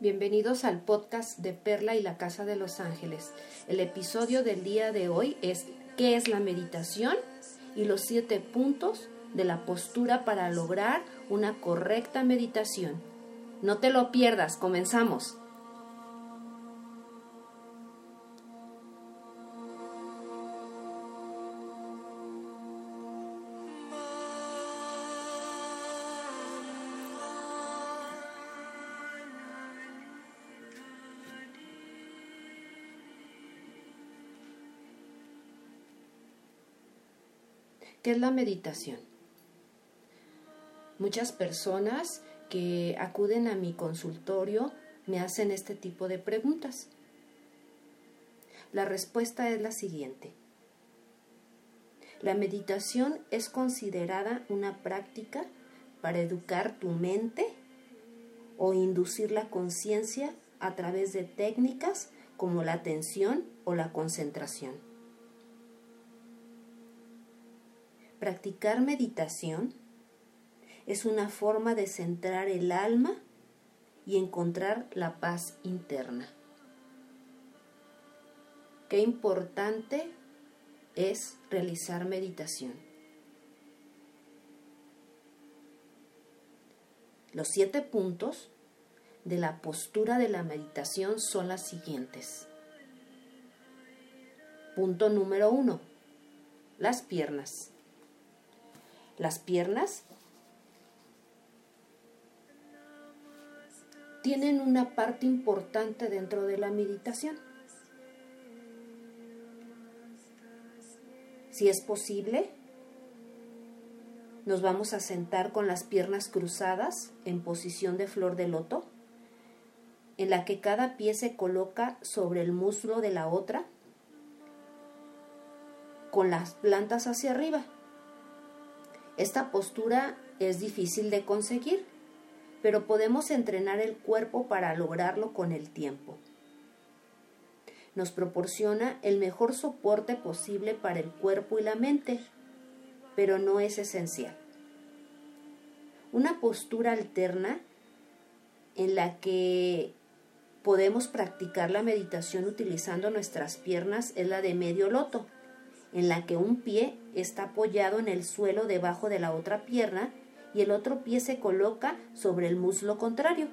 Bienvenidos al podcast de Perla y la Casa de los Ángeles. El episodio del día de hoy es ¿Qué es la meditación? y los siete puntos de la postura para lograr una correcta meditación. No te lo pierdas, comenzamos. ¿Qué es la meditación? Muchas personas que acuden a mi consultorio me hacen este tipo de preguntas. La respuesta es la siguiente. La meditación es considerada una práctica para educar tu mente o inducir la conciencia a través de técnicas como la atención o la concentración. Practicar meditación es una forma de centrar el alma y encontrar la paz interna. Qué importante es realizar meditación. Los siete puntos de la postura de la meditación son las siguientes. Punto número uno, las piernas las piernas tienen una parte importante dentro de la meditación. Si es posible, nos vamos a sentar con las piernas cruzadas en posición de flor de loto, en la que cada pie se coloca sobre el muslo de la otra, con las plantas hacia arriba. Esta postura es difícil de conseguir, pero podemos entrenar el cuerpo para lograrlo con el tiempo. Nos proporciona el mejor soporte posible para el cuerpo y la mente, pero no es esencial. Una postura alterna en la que podemos practicar la meditación utilizando nuestras piernas es la de medio loto en la que un pie está apoyado en el suelo debajo de la otra pierna y el otro pie se coloca sobre el muslo contrario.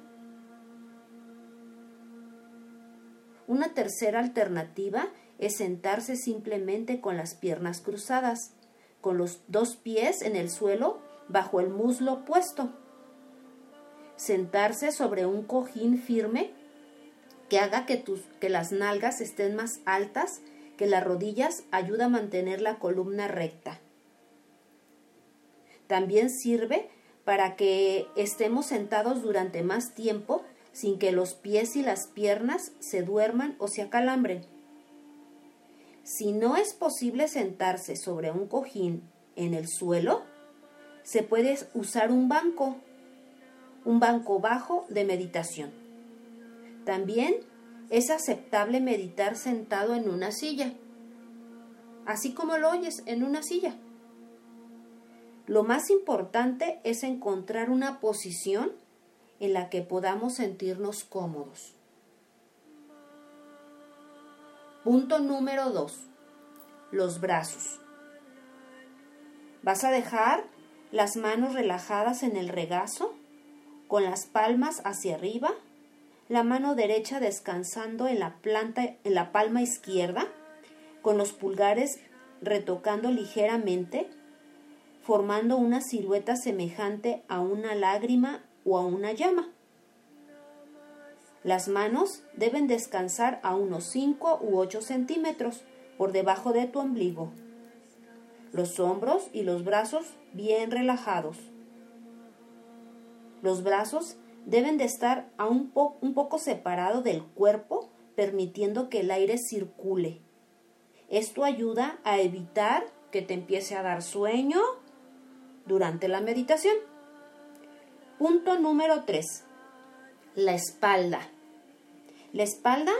Una tercera alternativa es sentarse simplemente con las piernas cruzadas, con los dos pies en el suelo bajo el muslo puesto. Sentarse sobre un cojín firme que haga que, tus, que las nalgas estén más altas que las rodillas ayuda a mantener la columna recta. También sirve para que estemos sentados durante más tiempo sin que los pies y las piernas se duerman o se acalambren. Si no es posible sentarse sobre un cojín en el suelo, se puede usar un banco, un banco bajo de meditación. También es aceptable meditar sentado en una silla, así como lo oyes en una silla. Lo más importante es encontrar una posición en la que podamos sentirnos cómodos. Punto número 2. Los brazos. Vas a dejar las manos relajadas en el regazo, con las palmas hacia arriba la mano derecha descansando en la planta en la palma izquierda, con los pulgares retocando ligeramente, formando una silueta semejante a una lágrima o a una llama. Las manos deben descansar a unos 5 u 8 centímetros por debajo de tu ombligo. Los hombros y los brazos bien relajados. Los brazos deben de estar a un, un poco separado del cuerpo, permitiendo que el aire circule. Esto ayuda a evitar que te empiece a dar sueño durante la meditación. Punto número 3. La espalda. La espalda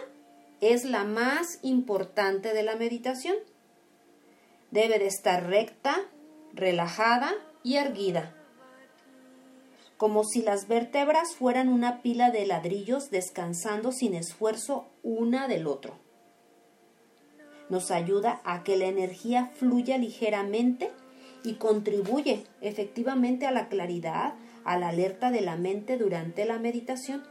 es la más importante de la meditación. Debe de estar recta, relajada y erguida como si las vértebras fueran una pila de ladrillos descansando sin esfuerzo una del otro. Nos ayuda a que la energía fluya ligeramente y contribuye efectivamente a la claridad, a la alerta de la mente durante la meditación.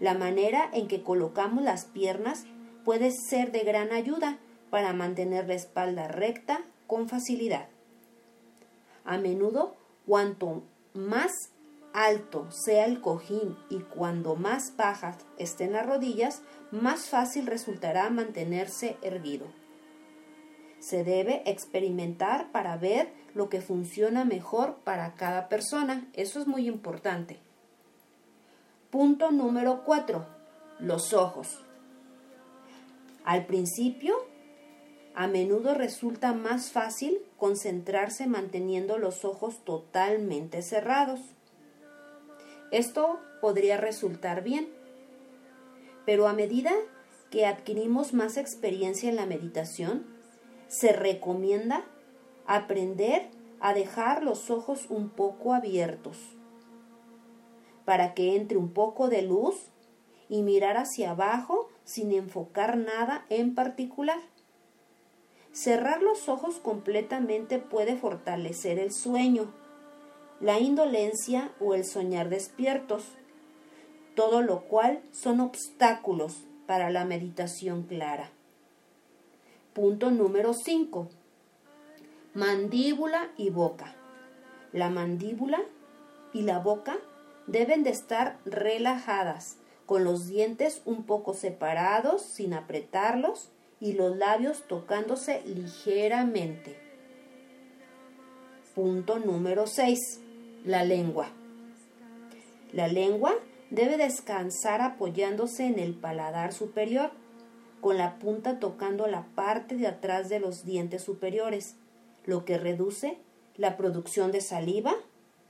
La manera en que colocamos las piernas puede ser de gran ayuda para mantener la espalda recta con facilidad. A menudo, cuanto más alto sea el cojín y cuando más bajas estén las rodillas, más fácil resultará mantenerse erguido. Se debe experimentar para ver lo que funciona mejor para cada persona. Eso es muy importante. Punto número 4. Los ojos. Al principio, a menudo resulta más fácil concentrarse manteniendo los ojos totalmente cerrados. Esto podría resultar bien, pero a medida que adquirimos más experiencia en la meditación, se recomienda aprender a dejar los ojos un poco abiertos para que entre un poco de luz y mirar hacia abajo sin enfocar nada en particular. Cerrar los ojos completamente puede fortalecer el sueño, la indolencia o el soñar despiertos, todo lo cual son obstáculos para la meditación clara. Punto número 5. Mandíbula y boca. La mandíbula y la boca deben de estar relajadas, con los dientes un poco separados sin apretarlos y los labios tocándose ligeramente. Punto número 6. La lengua. La lengua debe descansar apoyándose en el paladar superior, con la punta tocando la parte de atrás de los dientes superiores, lo que reduce la producción de saliva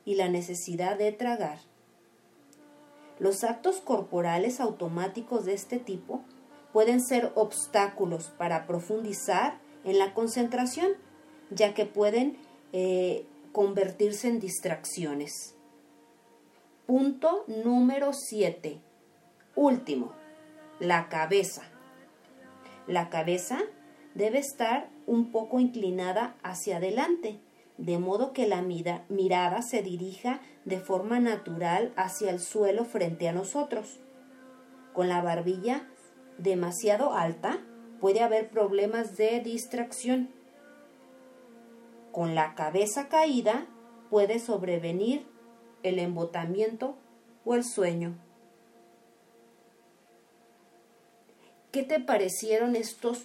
y la necesidad de tragar. Los actos corporales automáticos de este tipo pueden ser obstáculos para profundizar en la concentración, ya que pueden eh, convertirse en distracciones. Punto número 7. Último, la cabeza. La cabeza debe estar un poco inclinada hacia adelante de modo que la mirada se dirija de forma natural hacia el suelo frente a nosotros. Con la barbilla demasiado alta puede haber problemas de distracción. Con la cabeza caída puede sobrevenir el embotamiento o el sueño. ¿Qué te parecieron estos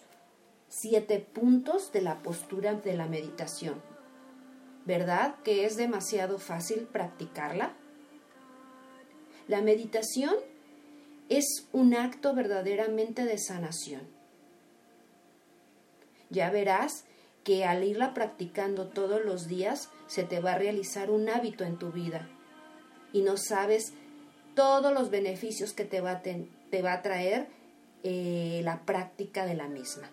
siete puntos de la postura de la meditación? ¿verdad que es demasiado fácil practicarla? La meditación es un acto verdaderamente de sanación. Ya verás que al irla practicando todos los días se te va a realizar un hábito en tu vida y no sabes todos los beneficios que te va a, va a traer eh, la práctica de la misma.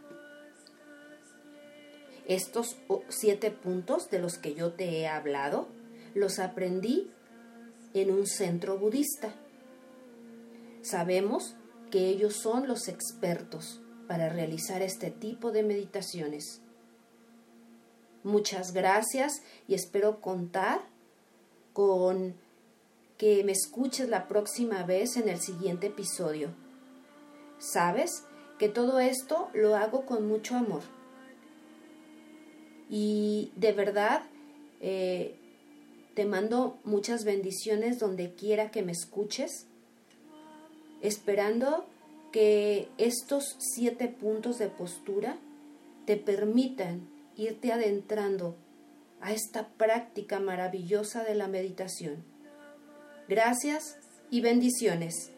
Estos siete puntos de los que yo te he hablado los aprendí en un centro budista. Sabemos que ellos son los expertos para realizar este tipo de meditaciones. Muchas gracias y espero contar con que me escuches la próxima vez en el siguiente episodio. Sabes que todo esto lo hago con mucho amor y de verdad, eh, te mando muchas bendiciones donde quiera que me escuches, esperando que estos siete puntos de postura te permitan irte adentrando a esta práctica maravillosa de la meditación. Gracias y bendiciones.